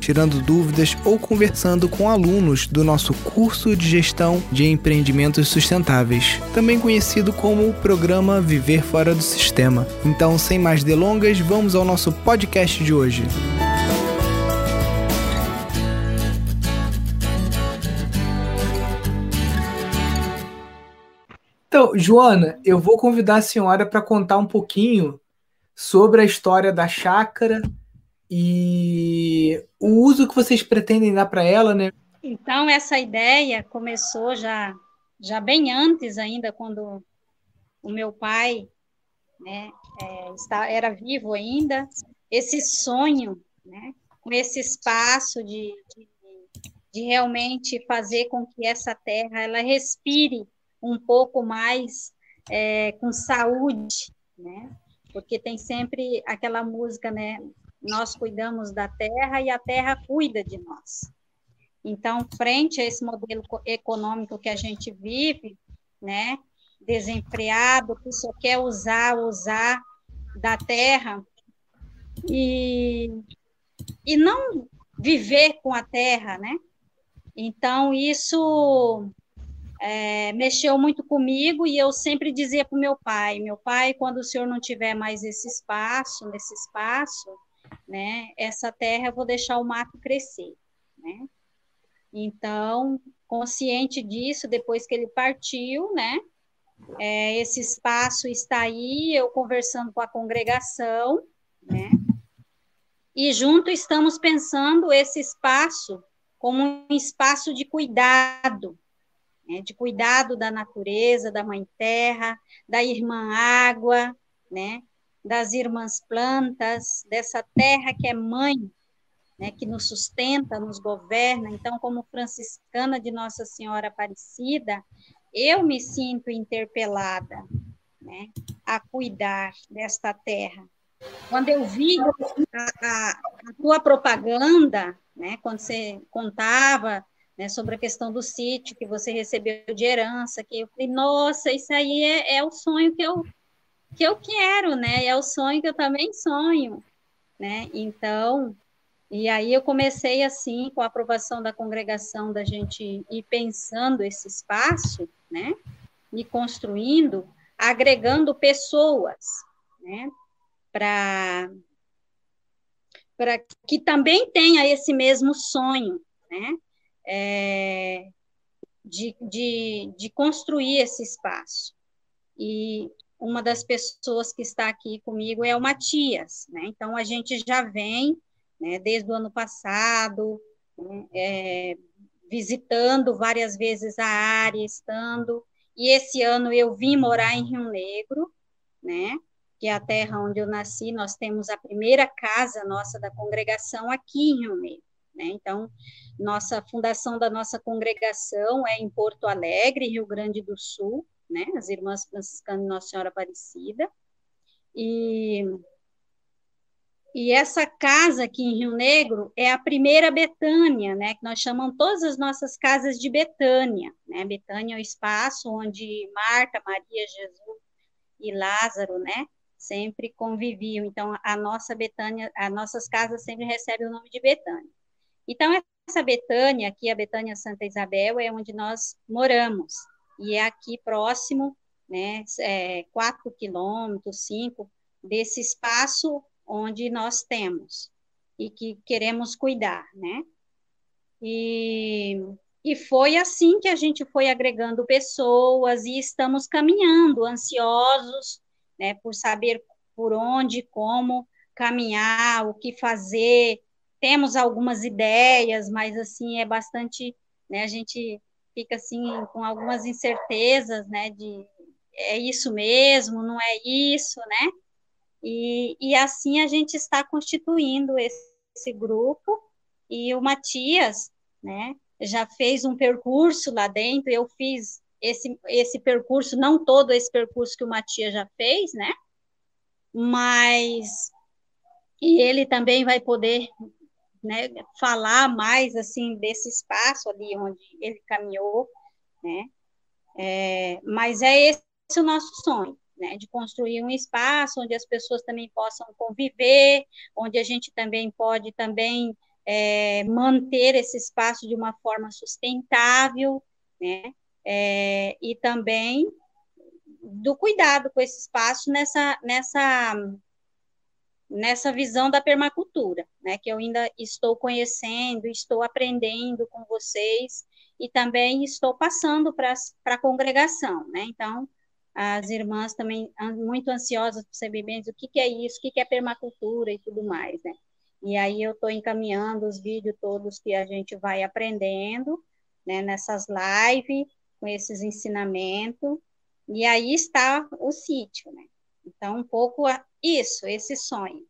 tirando dúvidas ou conversando com alunos do nosso curso de gestão de empreendimentos sustentáveis, também conhecido como o programa Viver Fora do Sistema. Então, sem mais delongas, vamos ao nosso podcast de hoje. Então, Joana, eu vou convidar a senhora para contar um pouquinho sobre a história da chácara e o uso que vocês pretendem dar para ela, né? Então, essa ideia começou já, já bem antes ainda, quando o meu pai né, é, está, era vivo ainda, esse sonho, né, com esse espaço de, de, de realmente fazer com que essa terra ela respire um pouco mais é, com saúde, né? Porque tem sempre aquela música, né? Nós cuidamos da terra e a terra cuida de nós. Então, frente a esse modelo econômico que a gente vive, né, desempreado, que só quer usar, usar da terra e, e não viver com a terra, né? Então, isso é, mexeu muito comigo e eu sempre dizia para o meu pai, meu pai, quando o senhor não tiver mais esse espaço, nesse espaço, né? Essa terra eu vou deixar o mato crescer, né? Então, consciente disso, depois que ele partiu, né? É, esse espaço está aí, eu conversando com a congregação, né? E junto estamos pensando esse espaço como um espaço de cuidado, né? de cuidado da natureza, da mãe terra, da irmã água, né? Das irmãs plantas, dessa terra que é mãe, né, que nos sustenta, nos governa. Então, como franciscana de Nossa Senhora Aparecida, eu me sinto interpelada né, a cuidar desta terra. Quando eu vi a, a, a tua propaganda, né, quando você contava né, sobre a questão do sítio que você recebeu de herança, que eu falei, nossa, isso aí é, é o sonho que eu que eu quero, né? É o sonho que eu também sonho, né? Então, e aí eu comecei assim, com a aprovação da congregação, da gente ir pensando esse espaço, né? E construindo, agregando pessoas, né? Para para que também tenha esse mesmo sonho, né? É, de, de, de construir esse espaço. E uma das pessoas que está aqui comigo é o Matias, né? Então a gente já vem, né, desde o ano passado, né, é, visitando várias vezes a área, estando. E esse ano eu vim morar em Rio Negro, né? Que é a terra onde eu nasci. Nós temos a primeira casa nossa da congregação aqui em Rio Negro. Né? Então, nossa fundação da nossa congregação é em Porto Alegre, Rio Grande do Sul, né? As Irmãs Franciscanas de Nossa Senhora Aparecida. E, e essa casa aqui em Rio Negro é a primeira Betânia, né? Que nós chamamos todas as nossas casas de Betânia, né? Betânia é o espaço onde Marta, Maria, Jesus e Lázaro, né? Sempre conviviam. Então, a nossa Betânia, as nossas casas sempre recebem o nome de Betânia. Então, essa Betânia, aqui, a Betânia Santa Isabel, é onde nós moramos e é aqui próximo, né, é, quatro quilômetros, cinco, desse espaço onde nós temos e que queremos cuidar, né? E, e foi assim que a gente foi agregando pessoas e estamos caminhando, ansiosos, né, por saber por onde, como caminhar, o que fazer. Temos algumas ideias, mas assim é bastante, né, a gente fica assim com algumas incertezas, né, de é isso mesmo, não é isso, né? E, e assim a gente está constituindo esse, esse grupo e o Matias, né, já fez um percurso lá dentro, eu fiz esse, esse percurso, não todo esse percurso que o Matias já fez, né? Mas e ele também vai poder né, falar mais assim desse espaço ali onde ele caminhou, né? É, mas é esse o nosso sonho, né? De construir um espaço onde as pessoas também possam conviver, onde a gente também pode também é, manter esse espaço de uma forma sustentável, né? É, e também do cuidado com esse espaço nessa nessa nessa visão da permacultura, né, que eu ainda estou conhecendo, estou aprendendo com vocês e também estou passando para a congregação, né? Então, as irmãs também muito ansiosas para saber bem o que, que é isso, o que, que é permacultura e tudo mais, né? E aí eu estou encaminhando os vídeos todos que a gente vai aprendendo, né, nessas lives, com esses ensinamentos, e aí está o sítio, né? Então, um pouco isso, esse sonho.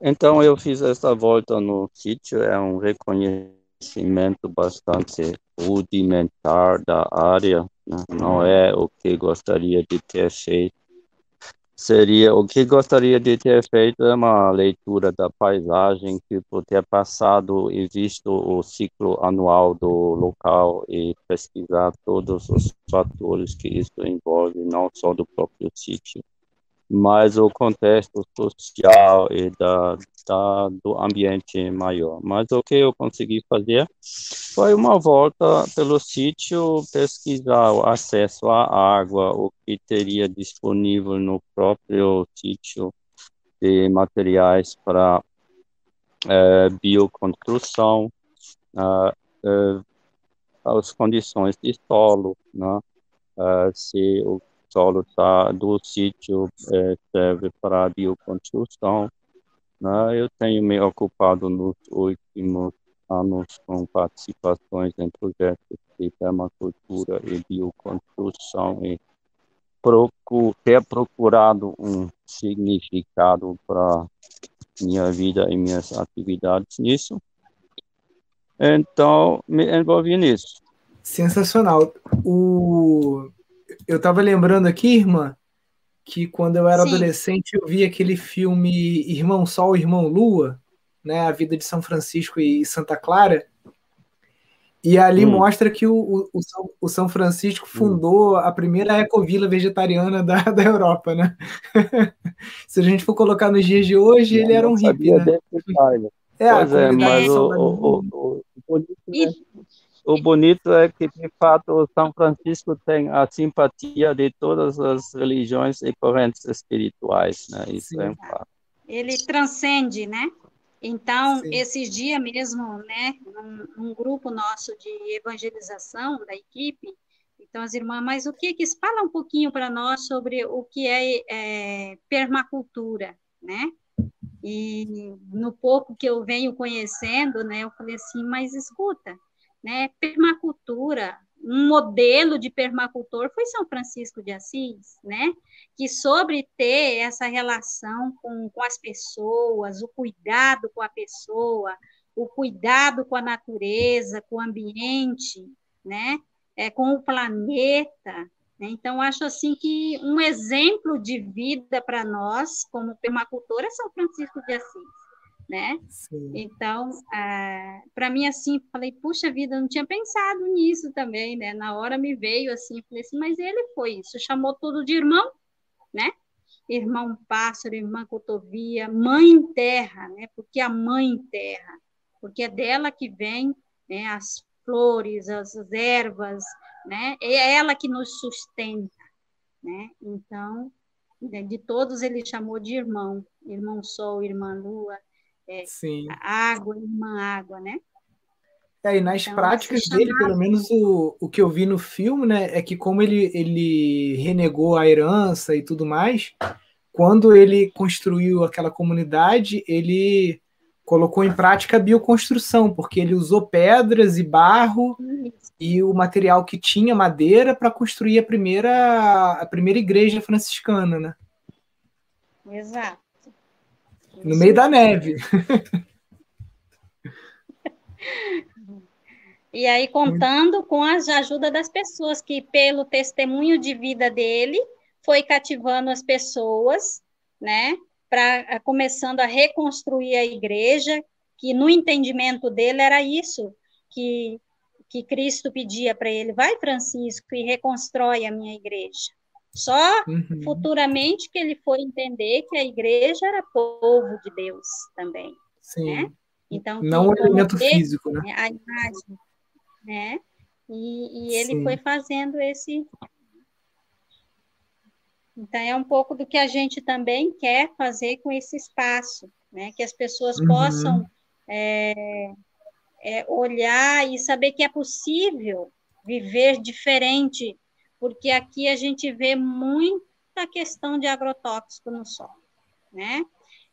Então, eu fiz essa volta no sítio, é um reconhecimento bastante rudimentar da área, né? não é o que gostaria de ter feito. Seria o que gostaria de ter feito é uma leitura da paisagem que por ter passado e visto o ciclo anual do local e pesquisar todos os fatores que isso envolve, não só do próprio sítio mas o contexto social e da, da, do ambiente maior. Mas o que eu consegui fazer foi uma volta pelo sítio, pesquisar o acesso à água, o que teria disponível no próprio sítio de materiais para é, bioconstrução, uh, uh, as condições de solo, né? Uh, se o solo tá, do sítio é, serve para bioconstrução. Né? Eu tenho me ocupado nos últimos anos com participações em projetos de permacultura e bioconstrução e procuro, ter procurado um significado para minha vida e minhas atividades nisso. Então, me envolvi nisso. Sensacional. O eu estava lembrando aqui, irmã, que quando eu era Sim. adolescente eu vi aquele filme Irmão Sol, Irmão Lua, né, a vida de São Francisco e Santa Clara. E ali hum. mostra que o, o, o, São Francisco hum. fundou hum. a primeira ecovila vegetariana da, da Europa, né? Se a gente for colocar nos dias de hoje, eu ele era um hippie, né? É, pois é, mas o, o, o, o, o bonito é que, de fato, o São Francisco tem a simpatia de todas as religiões e correntes espirituais, né? Isso Sim. é um fato. Ele transcende, né? Então, Sim. esses dias mesmo, né, um, um, grupo nosso de evangelização da equipe, então as irmãs, mas o que que fala um pouquinho para nós sobre o que é, é permacultura, né? E no pouco que eu venho conhecendo, né, eu falei assim, mas escuta, né? Permacultura, um modelo de permacultor foi São Francisco de Assis, né? Que sobre ter essa relação com, com as pessoas, o cuidado com a pessoa, o cuidado com a natureza, com o ambiente, né? É, com o planeta. Né? Então, acho assim que um exemplo de vida para nós, como permacultor, é São Francisco de Assis né? Sim. Então, ah, para mim, assim, falei, puxa vida, não tinha pensado nisso também, né? Na hora me veio assim, falei assim, mas ele foi isso, chamou tudo de irmão, né? Irmão pássaro, irmã cotovia, mãe terra, né? Porque a mãe terra, porque é dela que vem né, as flores, as ervas, né? É ela que nos sustenta, né? Então, de todos ele chamou de irmão, irmão sol, irmã lua, é, Sim. água, irmã água, né? É, e nas então, práticas dele, pelo menos o, o que eu vi no filme, né, é que como ele, ele renegou a herança e tudo mais, quando ele construiu aquela comunidade, ele colocou em prática a bioconstrução, porque ele usou pedras e barro Isso. e o material que tinha madeira para construir a primeira a primeira igreja franciscana, né? Exato. No meio da neve. E aí, contando com a ajuda das pessoas, que pelo testemunho de vida dele, foi cativando as pessoas, né? para começando a reconstruir a igreja, que no entendimento dele era isso que que Cristo pedia para ele, vai Francisco e reconstrói a minha igreja. Só uhum. futuramente que ele foi entender que a igreja era povo de Deus também. Sim. Né? Então, não o elemento físico, né? A imagem, né? E, e ele Sim. foi fazendo esse. Então, é um pouco do que a gente também quer fazer com esse espaço, né? Que as pessoas uhum. possam é, é, olhar e saber que é possível viver diferente, porque aqui a gente vê muita questão de agrotóxico no solo, né?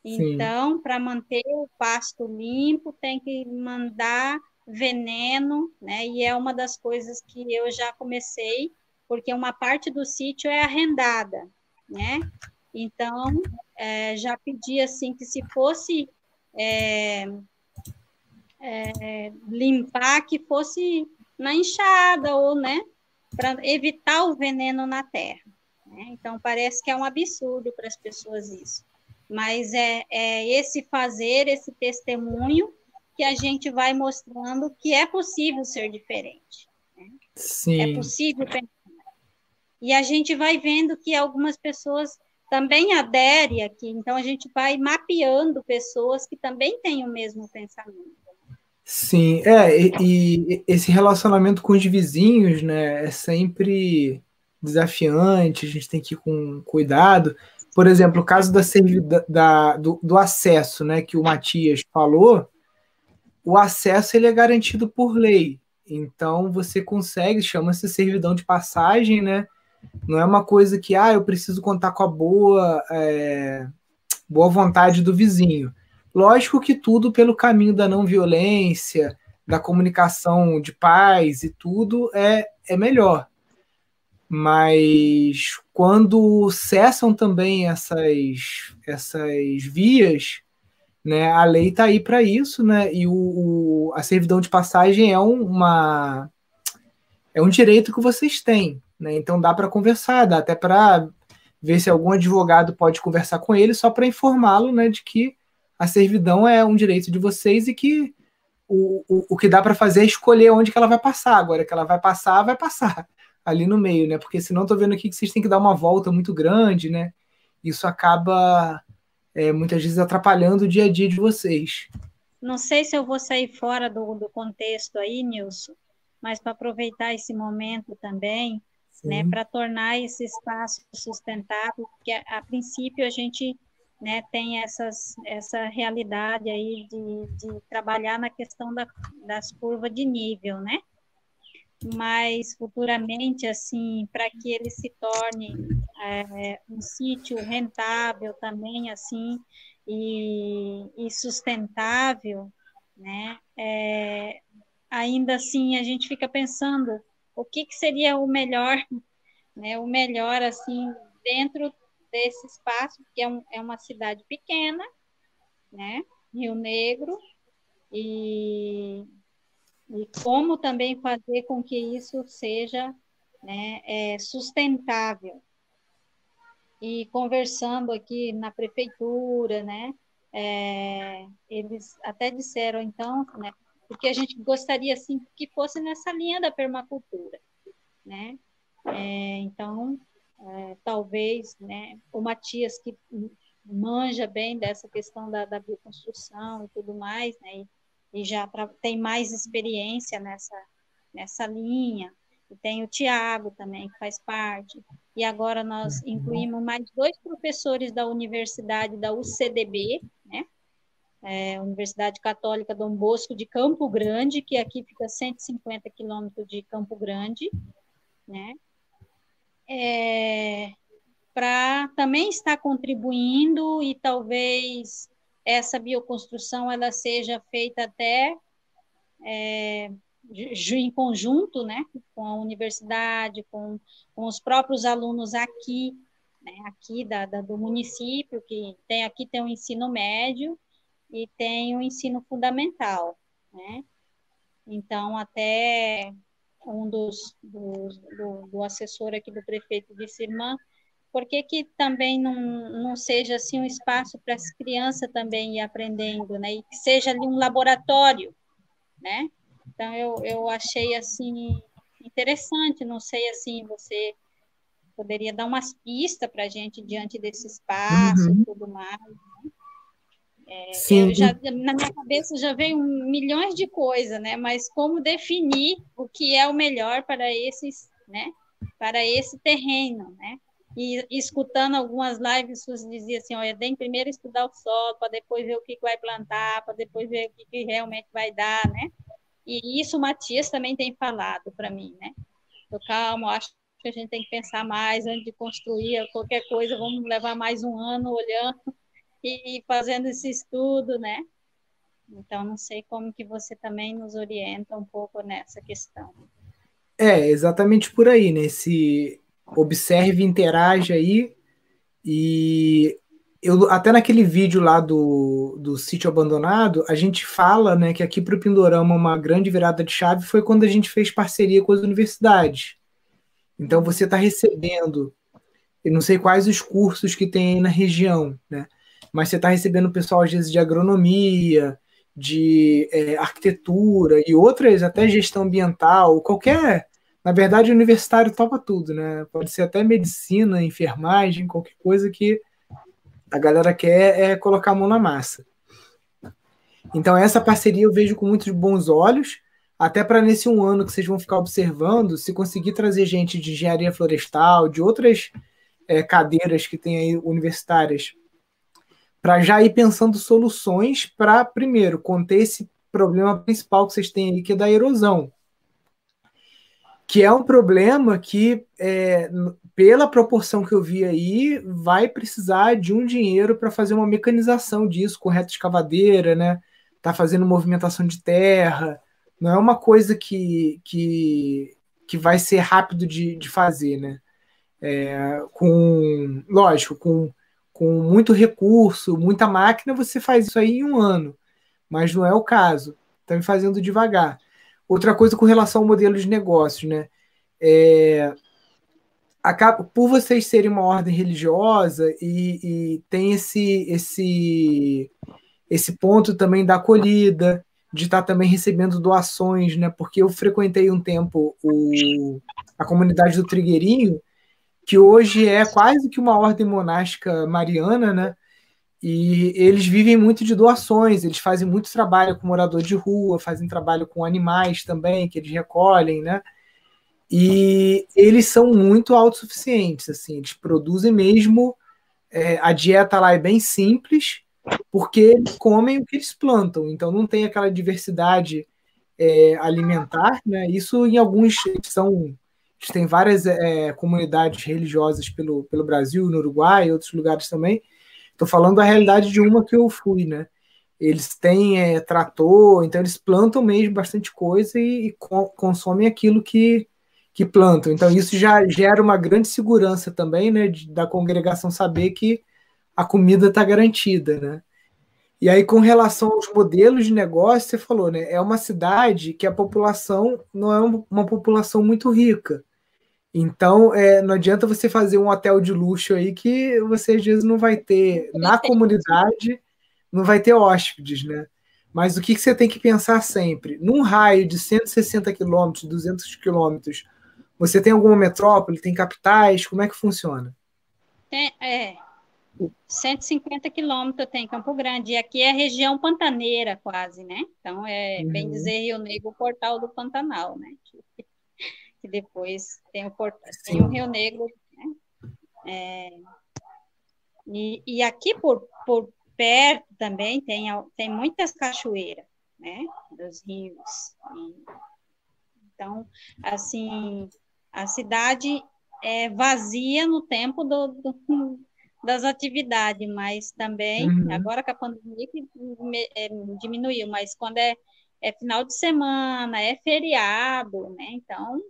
Então, para manter o pasto limpo, tem que mandar veneno, né? E é uma das coisas que eu já comecei, porque uma parte do sítio é arrendada, né? Então, é, já pedi assim que se fosse é, é, limpar, que fosse na enxada ou, né? Para evitar o veneno na terra. Né? Então, parece que é um absurdo para as pessoas isso mas é, é esse fazer, esse testemunho que a gente vai mostrando que é possível ser diferente. Né? Sim. É possível pensar. E a gente vai vendo que algumas pessoas também aderem aqui, então a gente vai mapeando pessoas que também têm o mesmo pensamento. Sim, é, e, e esse relacionamento com os vizinhos, né, é sempre desafiante, a gente tem que ir com cuidado, por exemplo, o caso da, da do, do, acesso, né, que o Matias falou, o acesso ele é garantido por lei. Então você consegue, chama-se servidão de passagem, né? Não é uma coisa que ah, eu preciso contar com a boa, é, boa vontade do vizinho. Lógico que tudo pelo caminho da não violência, da comunicação de paz e tudo é, é melhor. Mas quando cessam também essas, essas vias, né, a lei está aí para isso, né, e o, o, a servidão de passagem é uma é um direito que vocês têm, né, então dá para conversar, dá até para ver se algum advogado pode conversar com ele só para informá-lo, né, de que a servidão é um direito de vocês e que o, o, o que dá para fazer é escolher onde que ela vai passar. Agora que ela vai passar, vai passar ali no meio, né? Porque senão tô vendo aqui que vocês têm que dar uma volta muito grande, né? Isso acaba é, muitas vezes atrapalhando o dia a dia de vocês. Não sei se eu vou sair fora do, do contexto aí, Nilson, mas para aproveitar esse momento também, Sim. né, para tornar esse espaço sustentável, porque a, a princípio a gente né, tem essas, essa realidade aí de, de trabalhar na questão da, das curvas de nível, né? mas futuramente, assim, para que ele se torne é, um sítio rentável também, assim, e, e sustentável, né? É, ainda assim, a gente fica pensando o que, que seria o melhor, né? O melhor, assim, dentro desse espaço, que é, um, é uma cidade pequena, né? Rio Negro, e e como também fazer com que isso seja né, é, sustentável. E conversando aqui na prefeitura, né, é, eles até disseram então, né, porque a gente gostaria assim que fosse nessa linha da permacultura, né? É, então, é, talvez, né, o Matias que manja bem dessa questão da, da bioconstrução e tudo mais, né? e já pra, tem mais experiência nessa, nessa linha. E tem o Tiago também, que faz parte. E agora nós incluímos mais dois professores da universidade da UCDB, né? É, Universidade Católica Dom Bosco de Campo Grande, que aqui fica 150 quilômetros de Campo Grande, né? É, para também estar contribuindo e talvez essa bioconstrução ela seja feita até é, em conjunto, né, com a universidade, com, com os próprios alunos aqui, né, aqui da, da, do município, que tem aqui tem o ensino médio e tem o ensino fundamental, né, então até um dos, dos do, do assessor aqui do prefeito disse, irmã, por que, que também não, não seja assim um espaço para as crianças também ir aprendendo, né? E que seja ali um laboratório, né? Então eu, eu achei assim interessante, não sei assim, você poderia dar umas pistas para a gente diante desse espaço uhum. e tudo mais. É. Já, na minha cabeça já veio milhões de coisas, né? Mas como definir o que é o melhor para esses, né? Para esse terreno, né? E, escutando algumas lives, você dizia assim, olha, tem primeiro estudar o solo, para depois ver o que, vai plantar, para depois ver o que, que realmente vai dar, né? E isso o Matias também tem falado para mim, né? Calmo, acho que a gente tem que pensar mais antes de construir qualquer coisa, vamos levar mais um ano olhando e fazendo esse estudo, né? Então, não sei como que você também nos orienta um pouco nessa questão. É, exatamente por aí, né? Se observe, interage aí. E eu até naquele vídeo lá do, do sítio abandonado, a gente fala né, que aqui para o Pindorama uma grande virada de chave foi quando a gente fez parceria com as universidades. Então você está recebendo, eu não sei quais os cursos que tem aí na região, né? Mas você está recebendo pessoal às vezes de agronomia, de é, arquitetura e outras, até gestão ambiental, qualquer na verdade, o universitário topa tudo, né? Pode ser até medicina, enfermagem, qualquer coisa que a galera quer é colocar a mão na massa. Então, essa parceria eu vejo com muitos bons olhos, até para nesse um ano que vocês vão ficar observando, se conseguir trazer gente de engenharia florestal, de outras é, cadeiras que tem aí universitárias, para já ir pensando soluções para, primeiro, conter esse problema principal que vocês têm aí, que é da erosão que é um problema que, é, pela proporção que eu vi aí, vai precisar de um dinheiro para fazer uma mecanização disso, com reta escavadeira, né? Tá fazendo movimentação de terra. Não é uma coisa que, que, que vai ser rápido de, de fazer, né? É, com, lógico, com, com muito recurso, muita máquina, você faz isso aí em um ano. Mas não é o caso. Estão fazendo devagar. Outra coisa com relação ao modelo de negócios, né? É, acaba, por vocês serem uma ordem religiosa e, e tem esse, esse, esse ponto também da acolhida, de estar também recebendo doações, né? Porque eu frequentei um tempo o, a comunidade do Trigueirinho, que hoje é quase que uma ordem monástica mariana, né? E eles vivem muito de doações, eles fazem muito trabalho com morador de rua, fazem trabalho com animais também, que eles recolhem, né? E eles são muito autossuficientes, assim, eles produzem mesmo. É, a dieta lá é bem simples, porque eles comem o que eles plantam, então não tem aquela diversidade é, alimentar, né? Isso em alguns são tem várias é, comunidades religiosas pelo, pelo Brasil, no Uruguai e outros lugares também, Estou falando da realidade de uma que eu fui, né? Eles têm é, trator, então eles plantam mesmo bastante coisa e, e co consomem aquilo que, que plantam. Então isso já gera uma grande segurança também, né? De, da congregação saber que a comida está garantida, né? E aí, com relação aos modelos de negócio, você falou, né? É uma cidade que a população não é uma população muito rica. Então, é, não adianta você fazer um hotel de luxo aí que você às vezes não vai ter, na comunidade, não vai ter hóspedes, né? Mas o que, que você tem que pensar sempre? Num raio de 160 quilômetros, 200 quilômetros, você tem alguma metrópole, tem capitais? Como é que funciona? Tem, é, 150 quilômetros tem Campo Grande, e aqui é região pantaneira quase, né? Então, é, uhum. bem dizer, Rio Negro, portal do Pantanal, né? Que depois tem o, Port... tem o Rio Negro, né? É, e, e aqui por, por perto também tem, tem muitas cachoeiras, né? Dos rios. E, então, assim, a cidade é vazia no tempo do, do das atividades, mas também, uhum. agora com a pandemia que é, diminuiu, mas quando é, é final de semana, é feriado, né? Então,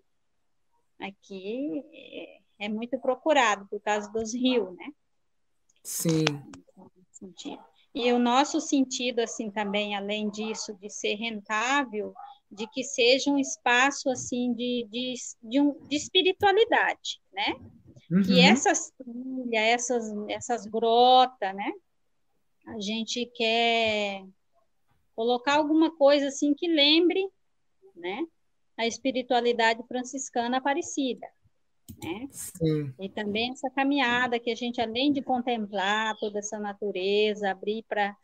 aqui é, é muito procurado por causa dos rios, né? Sim. E o nosso sentido, assim, também, além disso, de ser rentável, de que seja um espaço, assim, de, de, de, um, de espiritualidade, né? uhum. que essas trilhas, essas, essas grotas, né? A gente quer colocar alguma coisa assim que lembre, né? A espiritualidade franciscana aparecida né? Sim. E também essa caminhada que a gente, além de contemplar toda essa natureza, abrir para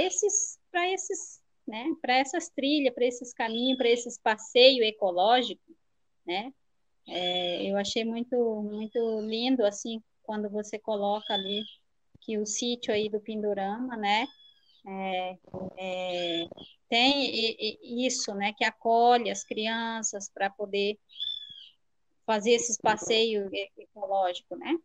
esses, para esses, né? Para essas trilhas, para esses caminhos, para esses passeios ecológicos, né? É, eu achei muito, muito lindo assim quando você coloca ali que o sítio aí do Pindorama, né? É, é, tem isso, né? Que acolhe as crianças para poder fazer esses passeios ecológicos, né?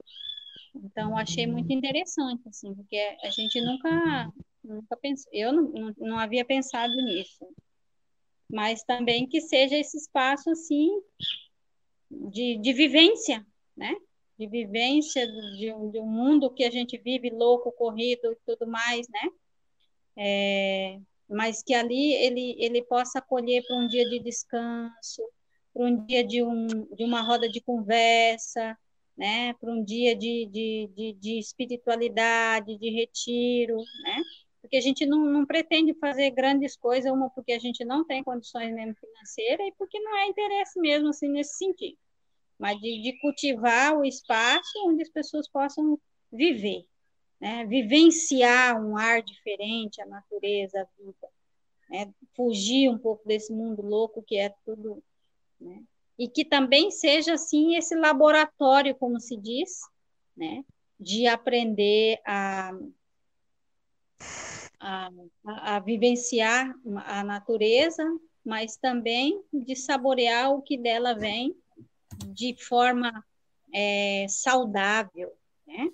Então, achei muito interessante, assim, porque a gente nunca, nunca pensou, eu não, não, havia pensado nisso. Mas também que seja esse espaço, assim, de, de vivência, né? De vivência de de um mundo que a gente vive louco, corrido e tudo mais, né? É, mas que ali ele, ele possa acolher para um dia de descanso, para um dia de, um, de uma roda de conversa, né? para um dia de, de, de, de, espiritualidade, de retiro, né? porque a gente não, não pretende fazer grandes coisas, uma porque a gente não tem condições mesmo financeiras e porque não é interesse mesmo assim nesse sentido, mas de, de cultivar o espaço onde as pessoas possam viver, né? vivenciar um ar diferente, a natureza, a vida, né? fugir um pouco desse mundo louco que é tudo né? E que também seja, assim, esse laboratório, como se diz, né? De aprender a, a, a vivenciar a natureza, mas também de saborear o que dela vem de forma é, saudável, né?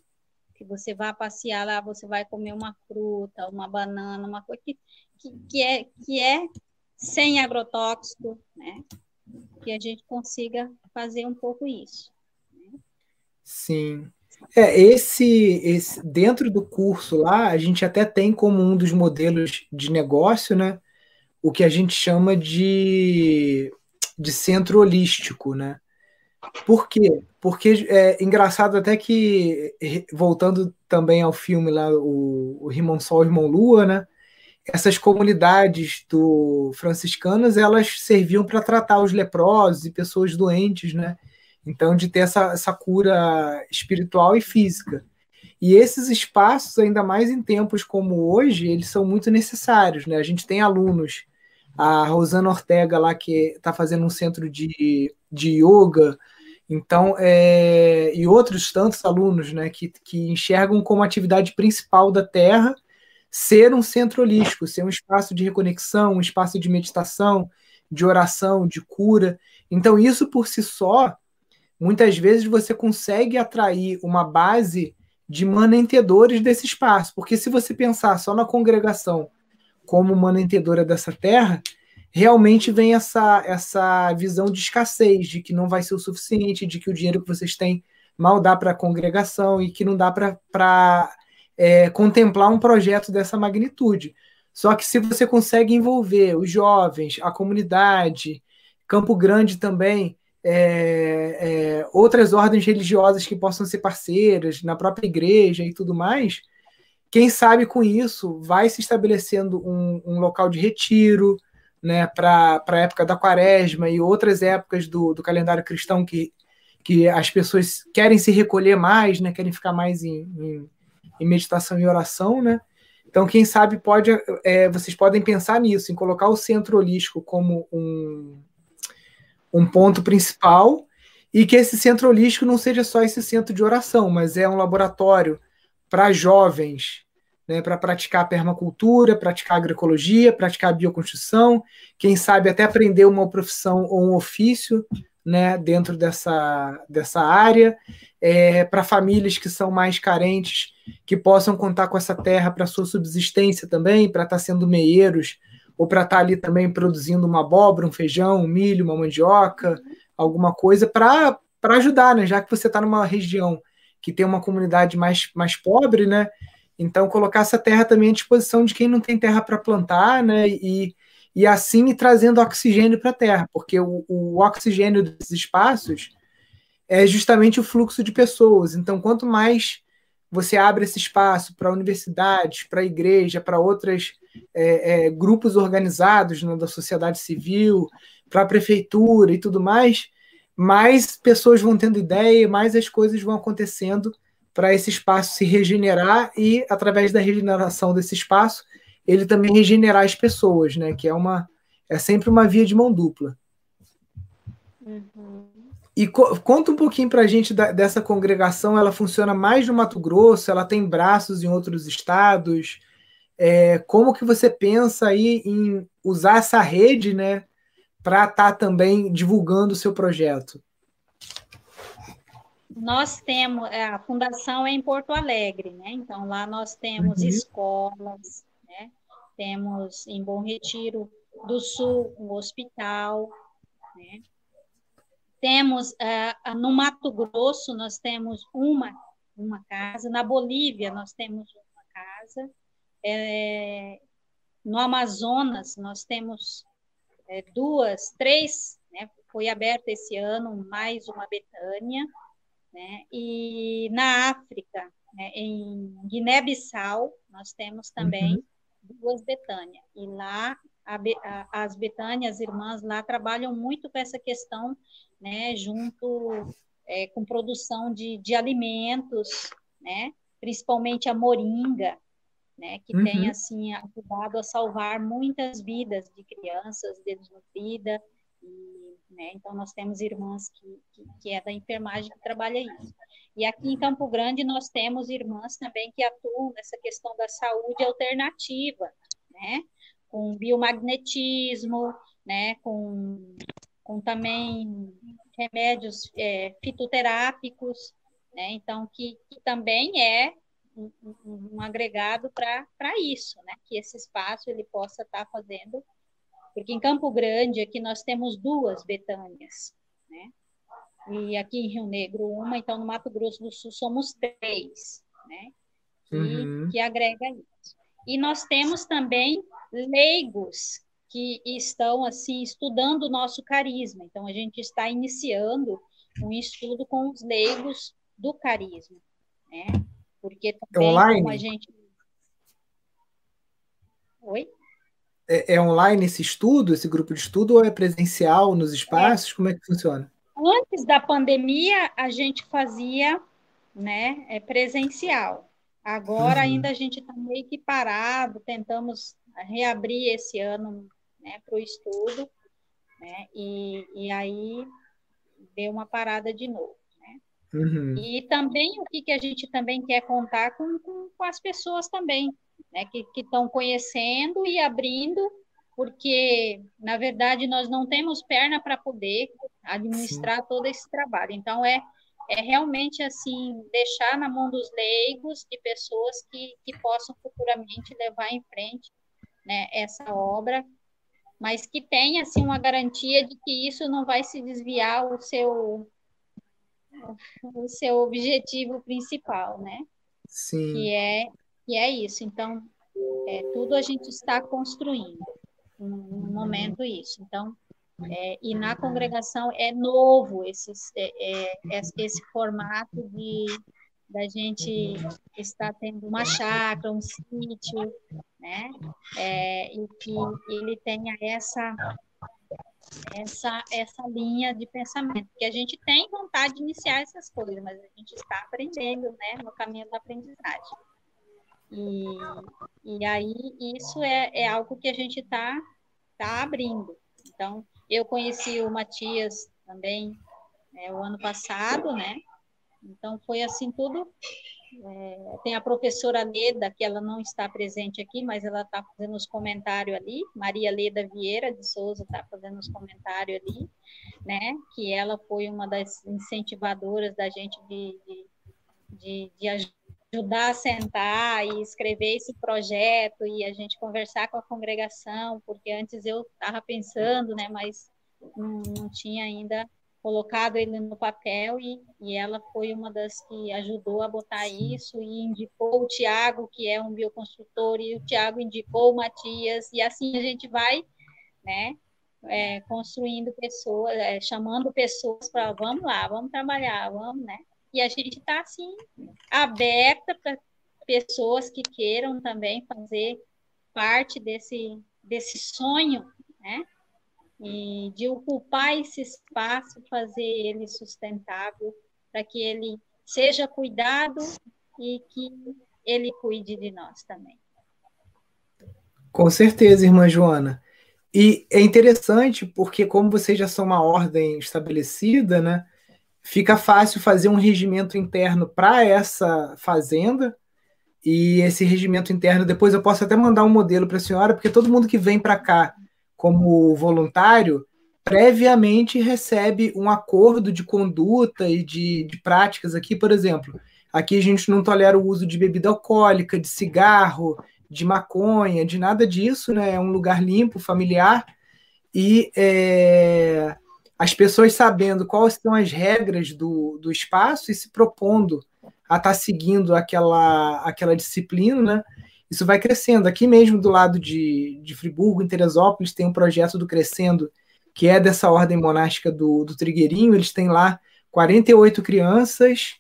Que você vai passear lá, você vai comer uma fruta, uma banana, uma coisa que, que, que é, que é sem agrotóxico, né? que a gente consiga fazer um pouco isso. Né? Sim. É, esse, esse dentro do curso lá, a gente até tem como um dos modelos de negócio, né, o que a gente chama de, de centro holístico, né? Por quê? Porque é engraçado até que, voltando também ao filme lá, o, o Rimon Sol Rimon Lua, né? essas comunidades do franciscanas elas serviam para tratar os leprosos e pessoas doentes, né? Então de ter essa, essa cura espiritual e física. E esses espaços, ainda mais em tempos como hoje, eles são muito necessários, né? A gente tem alunos, a Rosana Ortega lá que está fazendo um centro de, de yoga, então, é, e outros tantos alunos, né, que, que enxergam como atividade principal da Terra ser um centro holístico, ser um espaço de reconexão, um espaço de meditação, de oração, de cura. Então, isso por si só, muitas vezes você consegue atrair uma base de manentedores desse espaço. Porque se você pensar só na congregação como manentedora dessa terra, realmente vem essa, essa visão de escassez, de que não vai ser o suficiente, de que o dinheiro que vocês têm mal dá para a congregação e que não dá para é, contemplar um projeto dessa magnitude. Só que se você consegue envolver os jovens, a comunidade, Campo Grande também, é, é, outras ordens religiosas que possam ser parceiras, na própria igreja e tudo mais, quem sabe com isso vai se estabelecendo um, um local de retiro né, para a época da quaresma e outras épocas do, do calendário cristão que, que as pessoas querem se recolher mais, né, querem ficar mais em, em em meditação e oração, né? Então, quem sabe pode, é, vocês podem pensar nisso, em colocar o centro holístico como um, um ponto principal e que esse centro holístico não seja só esse centro de oração, mas é um laboratório para jovens, né, para praticar permacultura, praticar agroecologia, praticar bioconstrução, quem sabe até aprender uma profissão ou um ofício né, dentro dessa, dessa área, é, para famílias que são mais carentes, que possam contar com essa terra para sua subsistência também, para estar tá sendo meieiros, ou para estar tá ali também produzindo uma abóbora, um feijão, um milho, uma mandioca, alguma coisa para ajudar, né, já que você está numa região que tem uma comunidade mais, mais pobre, né? Então, colocar essa terra também à disposição de quem não tem terra para plantar, né? E, e assim trazendo oxigênio para a Terra, porque o, o, oxigênio desses espaços é justamente o fluxo de pessoas. Então, quanto mais você abre esse espaço para universidades, para igreja, para outros é, é, grupos organizados né, da sociedade civil, para a prefeitura e tudo mais, mais pessoas vão tendo ideia, mais as coisas vão acontecendo para esse espaço se regenerar e, através da regeneração desse espaço, ele também regenerar as pessoas, né? Que é uma é sempre uma via de mão dupla. Uhum. E co conta um pouquinho para a gente da, dessa congregação. Ela funciona mais no Mato Grosso? Ela tem braços em outros estados? É, como que você pensa aí em usar essa rede, né, para estar tá também divulgando o seu projeto? Nós temos é, a fundação é em Porto Alegre, né? Então lá nós temos uhum. escolas, né? Temos em Bom Retiro do Sul um hospital, né? Temos uh, no Mato Grosso nós temos uma uma casa, na Bolívia nós temos uma casa, é, no Amazonas nós temos é, duas, três, né? Foi aberta esse ano mais uma Betânia, né? E na África, né, em Guiné-Bissau, nós temos também uhum. duas Betânia. E lá a, a, as Betânias, as irmãs lá trabalham muito com essa questão né, junto é, com produção de, de alimentos, né, principalmente a moringa, né, que uhum. tem assim ajudado a salvar muitas vidas de crianças desnutridas. E, né, então nós temos irmãs que, que, que, é da enfermagem que trabalha isso. E aqui em Campo Grande nós temos irmãs também que atuam nessa questão da saúde alternativa, né, com biomagnetismo, né, com com também remédios é, fitoterápicos, né? Então, que, que também é um, um, um agregado para isso, né? Que esse espaço ele possa estar tá fazendo, porque em Campo Grande aqui nós temos duas Betânias, né? E aqui em Rio Negro uma, então no Mato Grosso do Sul somos três, né? Que, uhum. que agrega isso. E nós temos também leigos que estão assim estudando o nosso carisma. Então a gente está iniciando um estudo com os leigos do carisma, né? Porque também online? como a gente Oi? É, é, online esse estudo, esse grupo de estudo, ou é presencial nos espaços? É. Como é que funciona? Antes da pandemia, a gente fazia né, é presencial. Agora uhum. ainda a gente está meio que parado, tentamos reabrir esse ano né, para o estudo, né, e, e aí deu uma parada de novo. Né? Uhum. E também o que, que a gente também quer contar com, com, com as pessoas também, né, que estão conhecendo e abrindo, porque, na verdade, nós não temos perna para poder administrar Sim. todo esse trabalho. Então, é, é realmente assim, deixar na mão dos leigos, de pessoas que, que possam futuramente levar em frente né, essa obra mas que tenha assim uma garantia de que isso não vai se desviar o seu o seu objetivo principal, né? Sim. Que é que é isso. Então, é, tudo a gente está construindo no momento isso. Então, é, e na congregação é novo esse, é, é, esse formato de da gente estar tendo uma chácara, um sítio, né? É, e que ele tenha essa essa essa linha de pensamento, que a gente tem vontade de iniciar essas coisas, mas a gente está aprendendo, né, no caminho da aprendizagem. E, e aí isso é, é algo que a gente está tá abrindo. Então, eu conheci o Matias também é, o ano passado, né? Então, foi assim tudo. É, tem a professora Leda, que ela não está presente aqui, mas ela está fazendo os comentários ali. Maria Leda Vieira de Souza está fazendo os comentários ali, né? Que ela foi uma das incentivadoras da gente de, de, de, de ajudar a sentar e escrever esse projeto e a gente conversar com a congregação, porque antes eu estava pensando, né? Mas não, não tinha ainda colocado ele no papel e, e ela foi uma das que ajudou a botar isso e indicou o Tiago, que é um bioconstrutor, e o Tiago indicou o Matias, e assim a gente vai, né, é, construindo pessoas, é, chamando pessoas para vamos lá, vamos trabalhar, vamos, né? E a gente está assim aberta para pessoas que queiram também fazer parte desse desse sonho, né? E de ocupar esse espaço, fazer ele sustentável, para que ele seja cuidado e que ele cuide de nós também. Com certeza, irmã Joana. E é interessante porque, como vocês já são uma ordem estabelecida, né, fica fácil fazer um regimento interno para essa fazenda. E esse regimento interno, depois eu posso até mandar um modelo para a senhora, porque todo mundo que vem para cá como voluntário previamente recebe um acordo de conduta e de, de práticas aqui, por exemplo. Aqui a gente não tolera o uso de bebida alcoólica, de cigarro, de maconha, de nada disso, né? É um lugar limpo, familiar. E é, as pessoas sabendo quais são as regras do, do espaço e se propondo a estar tá seguindo aquela, aquela disciplina, né? Isso vai crescendo. Aqui mesmo do lado de, de Friburgo, em Teresópolis, tem um projeto do Crescendo, que é dessa ordem monástica do, do Trigueirinho. Eles têm lá 48 crianças,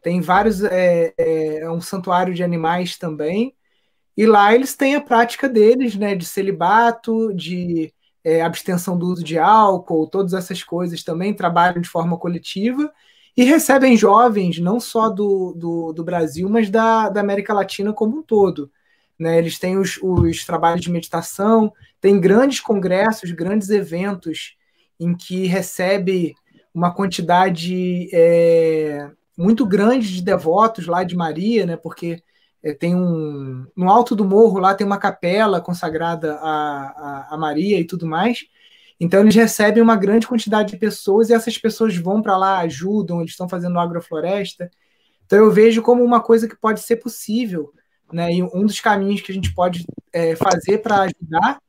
tem vários. É, é, é um santuário de animais também. E lá eles têm a prática deles, né, de celibato, de é, abstenção do uso de álcool, todas essas coisas também, trabalham de forma coletiva e recebem jovens, não só do, do, do Brasil, mas da, da América Latina como um todo. Né? Eles têm os, os trabalhos de meditação, tem grandes congressos, grandes eventos em que recebe uma quantidade é, muito grande de devotos lá de Maria, né? Porque é, tem um. No alto do morro lá tem uma capela consagrada a, a, a, Maria e tudo mais. Então eles recebem uma grande quantidade de pessoas e essas pessoas vão para lá, ajudam, eles estão fazendo agrofloresta. Então eu vejo como uma coisa que pode ser possível, né? E um dos caminhos que a gente pode é, fazer para ajudar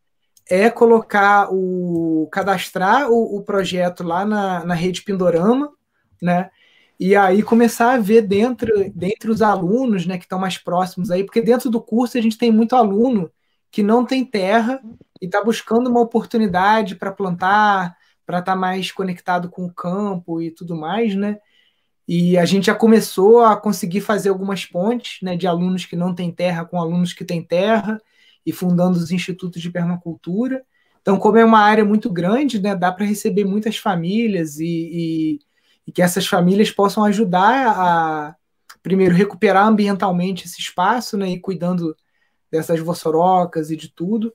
é colocar o cadastrar o, o projeto lá na, na rede Pindorama, né? E aí começar a ver dentro, dentre os alunos né, que estão mais próximos aí, porque dentro do curso a gente tem muito aluno que não tem terra e está buscando uma oportunidade para plantar, para estar tá mais conectado com o campo e tudo mais, né? E a gente já começou a conseguir fazer algumas pontes né, de alunos que não têm terra com alunos que têm terra e fundando os institutos de permacultura. Então, como é uma área muito grande, né, dá para receber muitas famílias e, e e que essas famílias possam ajudar a, primeiro, recuperar ambientalmente esse espaço, né, e cuidando dessas vossorocas e de tudo,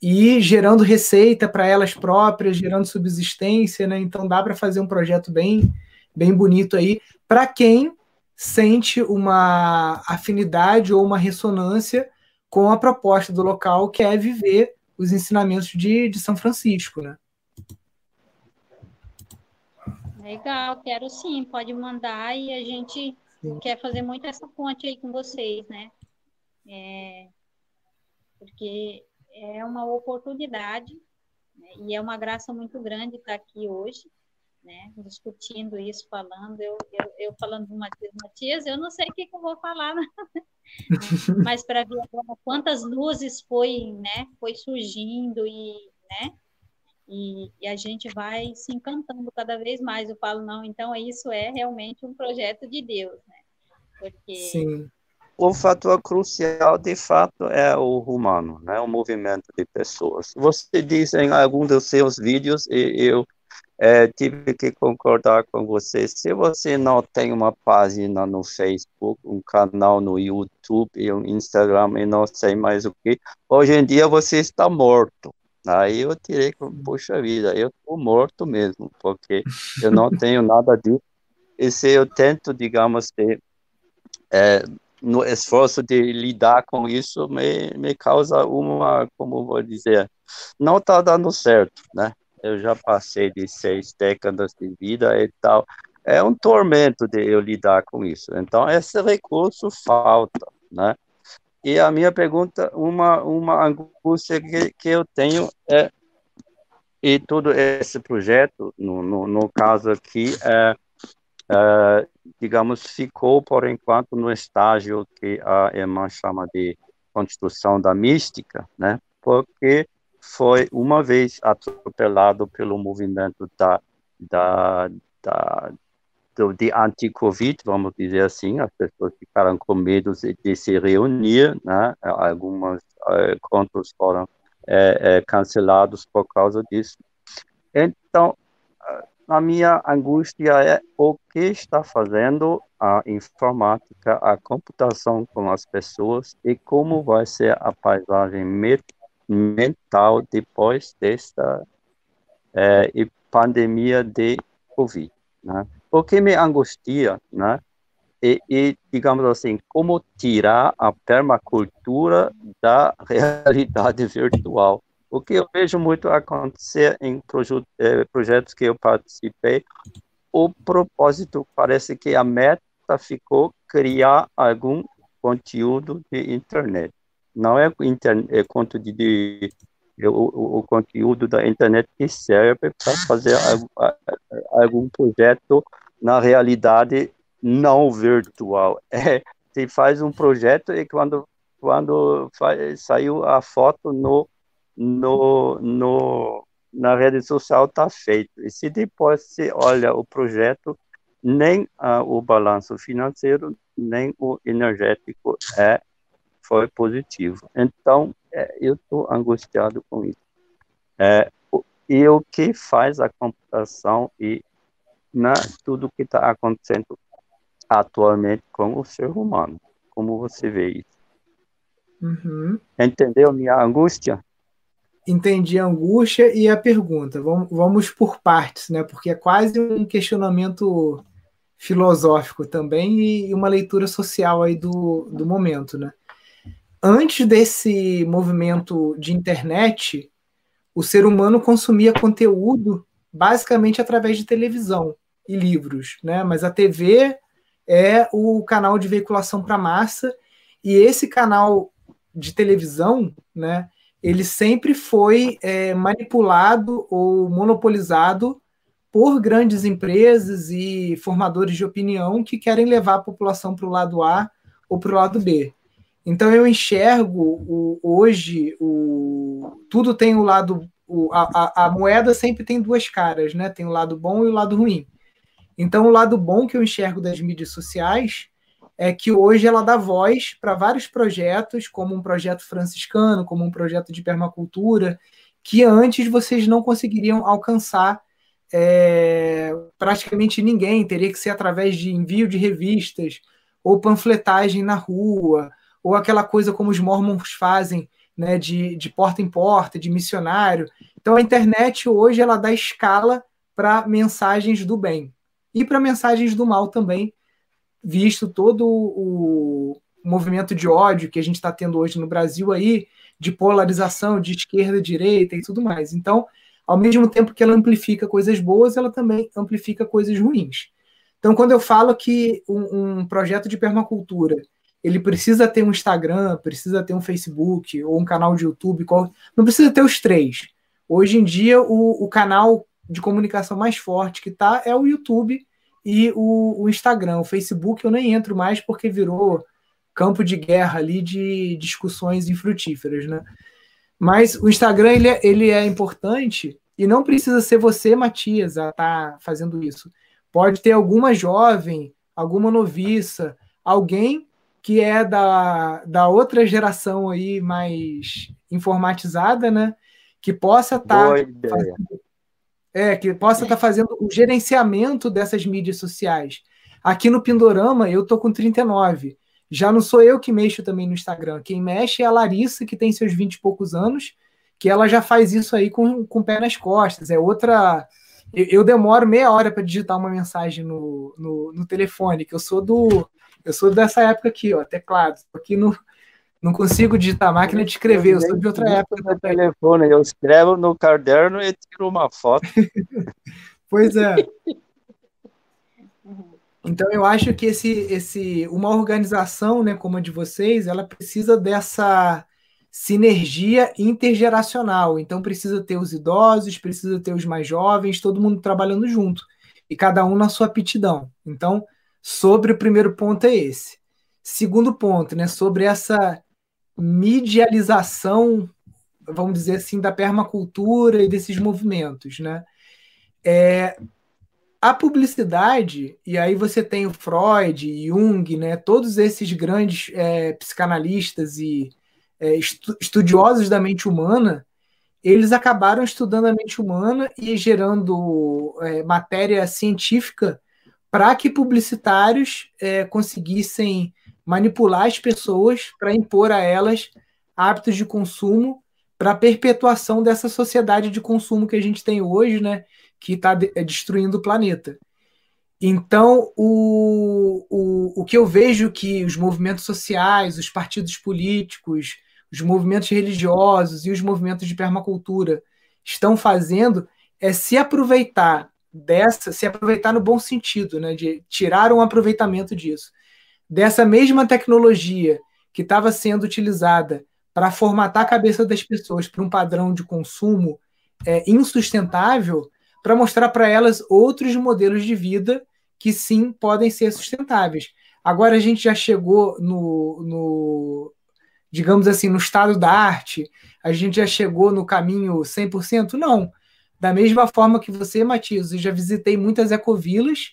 e gerando receita para elas próprias, gerando subsistência, né, então dá para fazer um projeto bem, bem bonito aí, para quem sente uma afinidade ou uma ressonância com a proposta do local, que é viver os ensinamentos de, de São Francisco, né? Legal, quero sim, pode mandar e a gente sim. quer fazer muito essa ponte aí com vocês, né? É, porque é uma oportunidade né? e é uma graça muito grande estar aqui hoje, né? Discutindo isso, falando, eu, eu, eu falando do Matias, Matias, eu não sei o que, que eu vou falar, né? mas para ver quantas luzes foi, né? Foi surgindo e, né? E, e, a gente vai se encantando cada vez mais. Eu falo, não, então isso é realmente um projeto de Deus, né? Porque... Sim. O fator crucial, de fato, é o humano, né? o movimento de pessoas. Você diz em algum dos seus vídeos, e eu é, tive que concordar com você, se você não tem uma página no Facebook, um canal no YouTube, um Instagram e não sei mais o que, hoje em dia você está morto. Aí eu tirei, poxa vida, eu estou morto mesmo, porque eu não tenho nada disso. E se eu tento, digamos, ter, é, no esforço de lidar com isso, me, me causa uma, como vou dizer, não está dando certo, né? Eu já passei de seis décadas de vida e tal. É um tormento de eu lidar com isso. Então, esse recurso falta, né? E a minha pergunta, uma, uma angústia que, que eu tenho é, e todo esse projeto, no, no, no caso aqui, é, é, digamos, ficou por enquanto no estágio que a irmã chama de construção da mística, né? Porque foi uma vez atropelado pelo movimento da, da, da do, de anti-Covid, vamos dizer assim, as pessoas ficaram com medo de, se reunir, né? algumas uh, contos foram é, é, cancelados por causa disso. Então, a minha angústia é o que está fazendo a informática, a computação com as pessoas e como vai ser a paisagem mental depois desta é, pandemia de Covid. Né? O que me angustia, né? E, e, digamos assim, como tirar a permacultura da realidade virtual. O que eu vejo muito acontecer em eh, projetos que eu participei, o propósito parece que a meta ficou criar algum conteúdo de internet. Não é, internet, é conteúdo de o, o, conteúdo da internet que serve para fazer algum, projeto na realidade não virtual. É, se faz um projeto e quando quando faz, saiu a foto no no, no na rede social está feito. E se depois se olha o projeto, nem ah, o balanço financeiro, nem o energético é foi positivo. Então, é, eu estou angustiado com isso. É, o, e o que faz a computação e na, tudo que está acontecendo atualmente com o ser humano. Como você vê isso? Uhum. Entendeu minha angústia? Entendi a angústia e a pergunta. Vamos, vamos por partes, né? Porque é quase um questionamento filosófico também e uma leitura social aí do, do momento, né? Antes desse movimento de internet, o ser humano consumia conteúdo basicamente através de televisão e livros, né? Mas a TV é o canal de veiculação para massa e esse canal de televisão, né? Ele sempre foi é, manipulado ou monopolizado por grandes empresas e formadores de opinião que querem levar a população para o lado A ou para o lado B. Então eu enxergo o, hoje o, tudo tem o lado o, a, a, moeda sempre tem duas caras, né? Tem o lado bom e o lado ruim. Então, o lado bom que eu enxergo das mídias sociais é que hoje ela dá voz para vários projetos, como um projeto franciscano, como um projeto de permacultura, que antes vocês não conseguiriam alcançar é, praticamente ninguém, teria que ser através de envio de revistas, ou panfletagem na rua, ou aquela coisa como os mormons fazem, né, de, de porta em porta, de missionário. Então a internet hoje ela dá escala para mensagens do bem e para mensagens do mal também, visto todo o movimento de ódio que a gente está tendo hoje no Brasil aí, de polarização de esquerda, direita e tudo mais. Então, ao mesmo tempo que ela amplifica coisas boas, ela também amplifica coisas ruins. Então, quando eu falo que um, um projeto de permacultura ele precisa ter um Instagram, precisa ter um Facebook ou um canal de YouTube, qual... não precisa ter os três. Hoje em dia, o, o canal de comunicação mais forte que tá é o YouTube e o, o, Instagram. O Facebook eu nem entro mais porque virou campo de guerra ali de discussões infrutíferas, né? Mas o Instagram ele é, ele é importante e não precisa ser você, Matias, a estar tá fazendo isso. Pode ter alguma jovem, alguma noviça, alguém que é da, da outra geração aí mais informatizada, né? Que possa estar tá fazendo, é, que possa estar tá fazendo o gerenciamento dessas mídias sociais. Aqui no Pindorama, eu tô com 39. Já não sou eu que mexo também no Instagram. Quem mexe é a Larissa, que tem seus 20 e poucos anos, que ela já faz isso aí com, com o pé nas costas. É outra. Eu, eu demoro meia hora para digitar uma mensagem no, no, no telefone, que eu sou do eu sou dessa época aqui, ó, teclado. Aqui no, não consigo digitar máquina de escrever, eu sou de outra época. No telefone, eu escrevo no caderno e tiro uma foto. pois é. Então eu acho que esse, esse, uma organização, né, como a de vocês, ela precisa dessa sinergia intergeracional. Então precisa ter os idosos, precisa ter os mais jovens, todo mundo trabalhando junto e cada um na sua aptidão. Então sobre o primeiro ponto é esse. Segundo ponto, né, sobre essa medialização vamos dizer assim, da permacultura e desses movimentos, né? É, a publicidade, e aí você tem o Freud, Jung, né, todos esses grandes é, psicanalistas e é, estudiosos da mente humana, eles acabaram estudando a mente humana e gerando é, matéria científica para que publicitários é, conseguissem manipular as pessoas para impor a elas hábitos de consumo para a perpetuação dessa sociedade de consumo que a gente tem hoje, né, que está de é, destruindo o planeta. Então, o, o, o que eu vejo que os movimentos sociais, os partidos políticos, os movimentos religiosos e os movimentos de permacultura estão fazendo é se aproveitar dessa, se aproveitar no bom sentido, né, de tirar um aproveitamento disso, dessa mesma tecnologia que estava sendo utilizada para formatar a cabeça das pessoas para um padrão de consumo é, insustentável, para mostrar para elas outros modelos de vida que sim podem ser sustentáveis. Agora a gente já chegou no, no digamos assim, no estado da arte, a gente já chegou no caminho 100%? Não. Da mesma forma que você, Matias, eu já visitei muitas ecovilas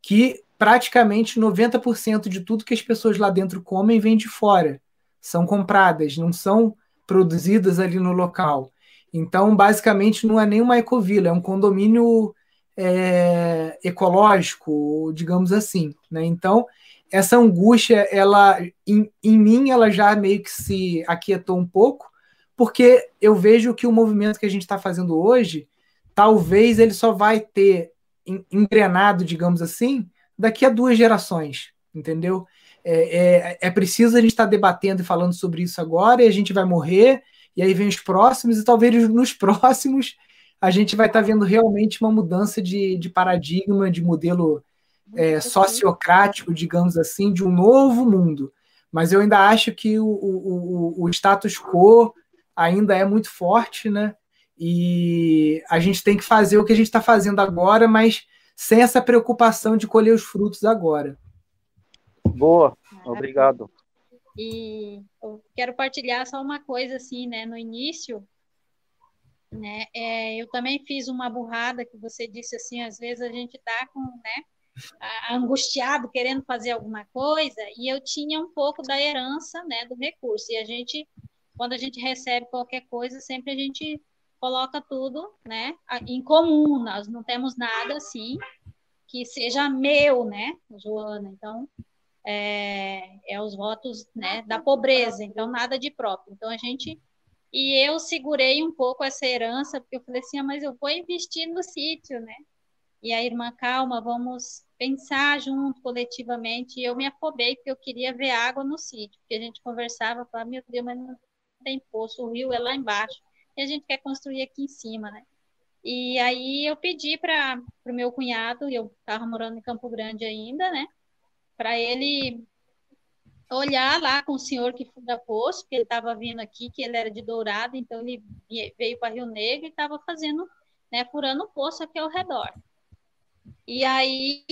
que praticamente 90% de tudo que as pessoas lá dentro comem vem de fora. São compradas, não são produzidas ali no local. Então, basicamente, não é nenhuma ecovila, é um condomínio é, ecológico, digamos assim. Né? Então, essa angústia, ela em, em mim, ela já meio que se aquietou um pouco, porque eu vejo que o movimento que a gente está fazendo hoje, talvez ele só vai ter engrenado, digamos assim, daqui a duas gerações, entendeu? É, é, é preciso a gente estar tá debatendo e falando sobre isso agora, e a gente vai morrer, e aí vem os próximos, e talvez nos próximos a gente vai estar tá vendo realmente uma mudança de, de paradigma, de modelo é, sociocrático, digamos assim, de um novo mundo. Mas eu ainda acho que o, o, o status quo ainda é muito forte, né? E a gente tem que fazer o que a gente está fazendo agora, mas sem essa preocupação de colher os frutos agora. Boa, obrigado. E eu quero partilhar só uma coisa assim, né? No início, né? É, eu também fiz uma burrada que você disse assim, às vezes a gente tá com, né? angustiado querendo fazer alguma coisa e eu tinha um pouco da herança né do recurso e a gente quando a gente recebe qualquer coisa sempre a gente coloca tudo né em comum. Nós não temos nada assim que seja meu né Joana? Então é, é os votos né da pobreza. Então nada de próprio. Então a gente e eu segurei um pouco essa herança porque eu falei assim ah, mas eu vou investir no sítio né? E a irmã, calma, vamos pensar junto, coletivamente. E eu me afobei, porque eu queria ver água no sítio, porque a gente conversava, falava, meu Deus, mas não tem poço, o rio é lá embaixo, e a gente quer construir aqui em cima, né? E aí eu pedi para o meu cunhado, eu estava morando em Campo Grande ainda, né? Para ele olhar lá com o senhor que funda poço, porque ele estava vindo aqui, que ele era de Dourado, então ele veio para Rio Negro e estava fazendo, né, furando o poço aqui ao redor. E aí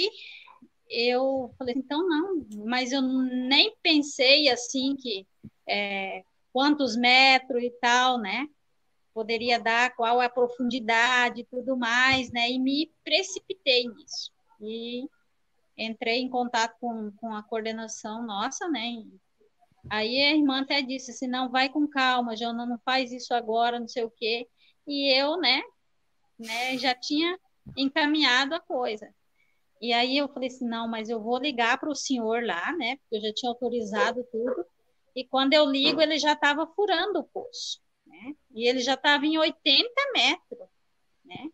eu falei, então não, mas eu nem pensei assim que é, quantos metros e tal, né? Poderia dar, qual a profundidade e tudo mais, né? E me precipitei nisso. E entrei em contato com, com a coordenação nossa, né? Aí a irmã até disse assim, não, vai com calma, Jona, não faz isso agora, não sei o quê. E eu, né, né, já tinha encaminhado a coisa. E aí eu falei assim, não, mas eu vou ligar para o senhor lá, né? Porque eu já tinha autorizado tudo. E quando eu ligo, ele já estava furando o poço, né? E ele já estava em 80 metros, né?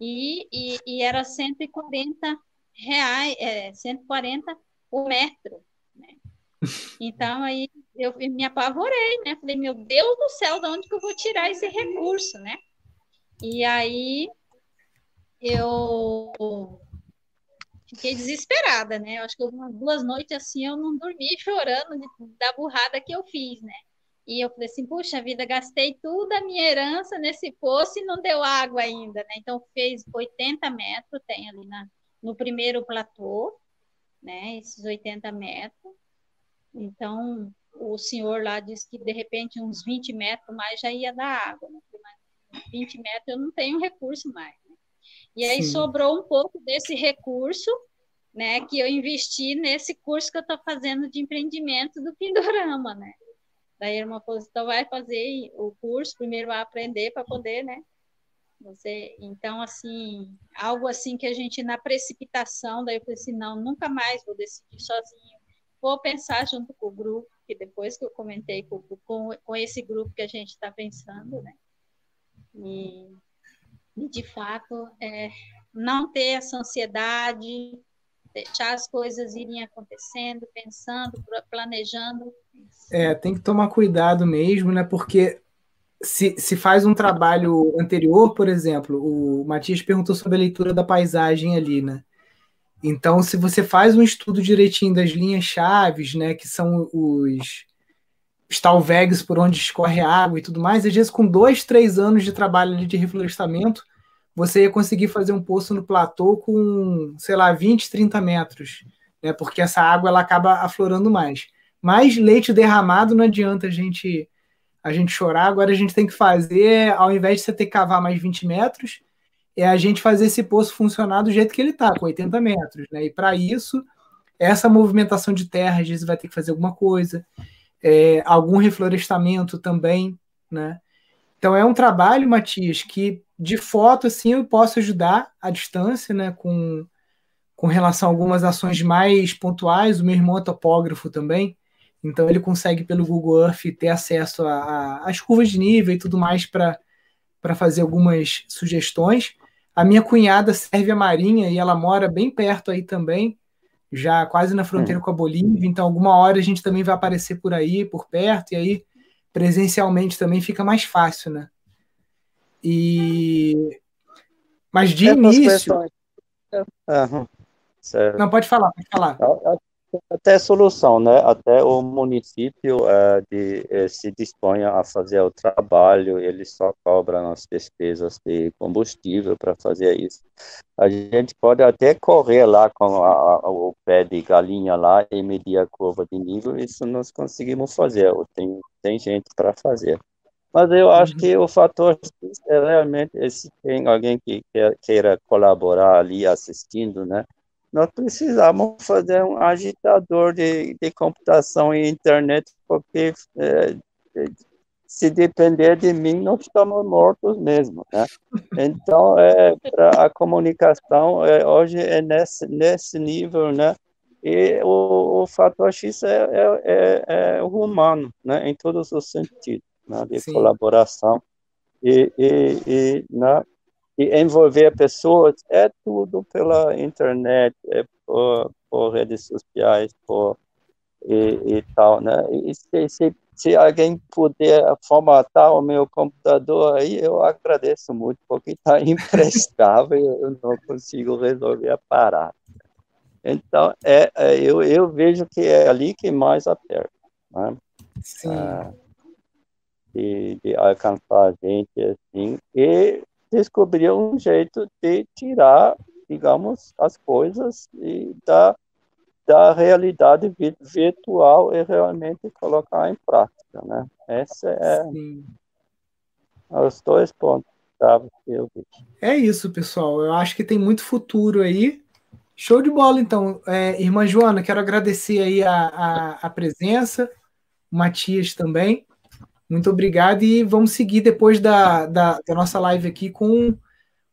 E, e, e era 140 reais, é, 140 o metro, né? Então aí eu me apavorei, né? Falei, meu Deus do céu, de onde que eu vou tirar esse recurso, né? E aí eu fiquei desesperada, né? Eu acho que umas duas noites assim eu não dormi chorando da burrada que eu fiz, né? E eu falei assim, puxa vida, gastei toda a minha herança nesse poço e não deu água ainda, né? Então fez 80 metros, tem ali na, no primeiro platô, né? Esses 80 metros. Então, o, senhor lá disse que de repente uns 20 metros mais já ia dar água. Né? 20 metros eu não tenho recurso mais. Né? E aí Sim. sobrou um pouco desse recurso né, que eu investi nesse curso que eu estou fazendo de empreendimento do Pindorama, né? Daí a irmã falou, então vai fazer o curso, primeiro vai aprender para poder, né? Você, então, assim, algo assim que a gente, na precipitação, daí eu falei assim, não, nunca mais vou decidir sozinho, vou pensar junto com o grupo, que depois que eu comentei com, com, com esse grupo que a gente está pensando, né? E, e, de fato, é, não ter essa ansiedade, deixar as coisas irem acontecendo, pensando, planejando. É, tem que tomar cuidado mesmo, né? Porque se, se faz um trabalho anterior, por exemplo, o Matias perguntou sobre a leitura da paisagem ali, né? Então, se você faz um estudo direitinho das linhas chaves, né, que são os stalvegs por onde escorre a água e tudo mais, às vezes com dois, três anos de trabalho de reflorestamento, você ia conseguir fazer um poço no platô com, sei lá, 20, 30 metros, né? Porque essa água ela acaba aflorando mais. Mas leite derramado não adianta a gente a gente chorar. Agora a gente tem que fazer, ao invés de você ter que cavar mais 20 metros, é a gente fazer esse poço funcionar do jeito que ele está, com 80 metros, né? E para isso, essa movimentação de terra, às vezes vai ter que fazer alguma coisa, é, algum reflorestamento também, né? Então é um trabalho, Matias, que de foto, assim, eu posso ajudar à distância, né, com, com relação a algumas ações mais pontuais. O meu irmão é topógrafo também, então ele consegue pelo Google Earth ter acesso às curvas de nível e tudo mais para fazer algumas sugestões. A minha cunhada serve a Marinha e ela mora bem perto aí também, já quase na fronteira hum. com a Bolívia, então alguma hora a gente também vai aparecer por aí, por perto, e aí presencialmente também fica mais fácil, né? E mas de é início. Uhum. Não pode falar, pode falar. Até solução, né? Até o município é, de, é, se dispõe a fazer o trabalho, ele só cobra as despesas de combustível para fazer isso. A gente pode até correr lá com a, a, o pé de galinha lá e medir a curva de nível, isso nós conseguimos fazer, tem, tem gente para fazer. Mas eu acho que o fator é realmente, se tem alguém que queira colaborar ali assistindo, né? Nós precisamos fazer um agitador de, de computação e internet, porque é, se depender de mim, nós estamos mortos mesmo, né? Então, é, a comunicação é, hoje é nesse, nesse nível, né? E o, o fator X é, é, é, é o humano, né? Em todos os sentidos né, de Sim. colaboração e, e, e, né, e envolver pessoas é tudo pela internet, é por, por redes sociais, por e, e tal, né? E se, se, se, alguém puder formatar o meu computador aí, eu agradeço muito, porque está imprestável, eu não consigo resolver a parada. Então, é, é, eu, eu vejo que é ali que mais aperta. Né? Sim. Ah, de, de alcançar a gente assim e descobrir um jeito de tirar, digamos, as coisas e da, da realidade virtual e realmente colocar em prática, né? Esse é Sim. os dois pontos que eu vi. É isso, pessoal. Eu acho que tem muito futuro aí. Show de bola, então. É, irmã Joana, quero agradecer aí a, a, a presença, o Matias também. Muito obrigado e vamos seguir depois da, da, da nossa live aqui com,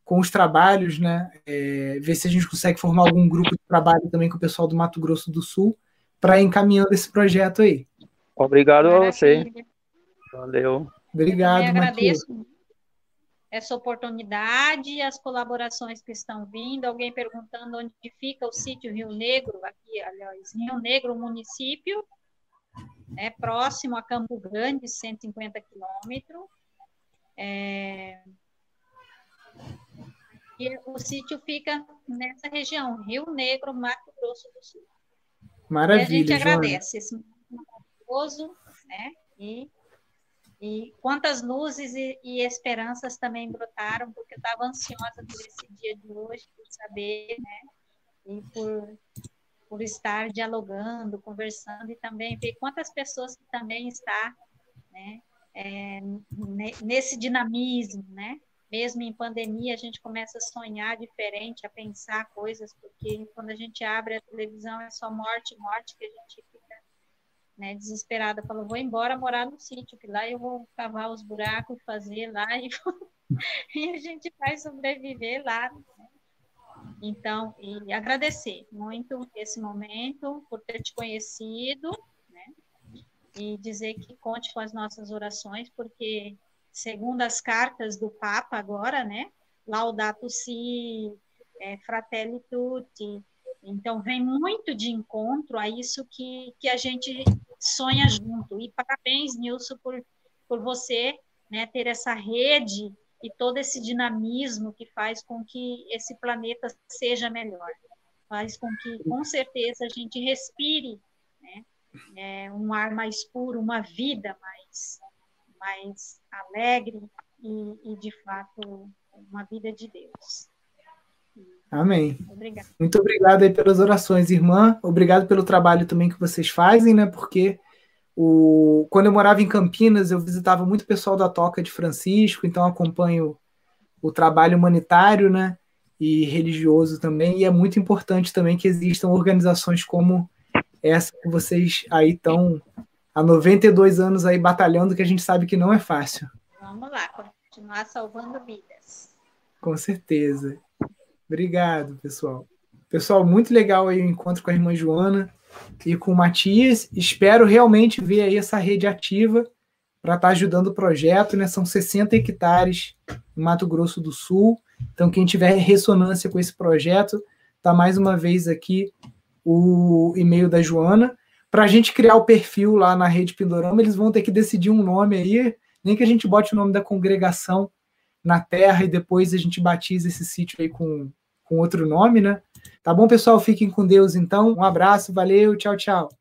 com os trabalhos, né? É, ver se a gente consegue formar algum grupo de trabalho também com o pessoal do Mato Grosso do Sul para ir encaminhando esse projeto aí. Obrigado a você. Valeu. Obrigado, Eu agradeço essa oportunidade e as colaborações que estão vindo. Alguém perguntando onde fica o sítio Rio Negro, aqui, aliás, Rio Negro, município, né, próximo a Campo Grande, 150 quilômetros. É, e o sítio fica nessa região, Rio Negro, Mato Grosso do Sul. Maravilha. E a gente agradece esse maravilhoso, né? E, e quantas luzes e, e, esperanças também brotaram, porque eu estava ansiosa por esse dia de hoje, por saber, né? E por por estar dialogando, conversando e também ver quantas pessoas que também está né, é, nesse dinamismo, né? Mesmo em pandemia, a gente começa a sonhar diferente, a pensar coisas, porque quando a gente abre a televisão é só morte, morte, que a gente fica né, desesperada, falou, vou embora morar no sítio, que lá eu vou cavar os buracos, fazer lá, e, e a gente vai sobreviver lá. Né? Então, e agradecer muito esse momento, por ter te conhecido, e dizer que conte com as nossas orações, porque segundo as cartas do Papa agora, né, Laudato Si, é, Fratelli Tutti, então vem muito de encontro a isso que, que a gente sonha junto. E parabéns, Nilson, por, por você né, ter essa rede e todo esse dinamismo que faz com que esse planeta seja melhor. Faz com que, com certeza, a gente respire é, um ar mais puro, uma vida mais, mais alegre e, e, de fato, uma vida de Deus. Amém. Obrigada. Muito obrigado aí pelas orações, irmã. Obrigado pelo trabalho também que vocês fazem, né? Porque o... quando eu morava em Campinas, eu visitava muito pessoal da Toca de Francisco, então acompanho o trabalho humanitário, né? E religioso também. E é muito importante também que existam organizações como essa que vocês aí estão há 92 anos aí batalhando, que a gente sabe que não é fácil. Vamos lá, continuar salvando vidas. Com certeza. Obrigado, pessoal. Pessoal, muito legal aí o encontro com a irmã Joana e com o Matias. Espero realmente ver aí essa rede ativa para estar tá ajudando o projeto, né? São 60 hectares em Mato Grosso do Sul. Então, quem tiver ressonância com esse projeto, está mais uma vez aqui o e-mail da Joana. Para a gente criar o perfil lá na rede Pindorama, eles vão ter que decidir um nome aí, nem que a gente bote o nome da congregação na terra e depois a gente batiza esse sítio aí com, com outro nome, né? Tá bom, pessoal? Fiquem com Deus então. Um abraço, valeu, tchau, tchau.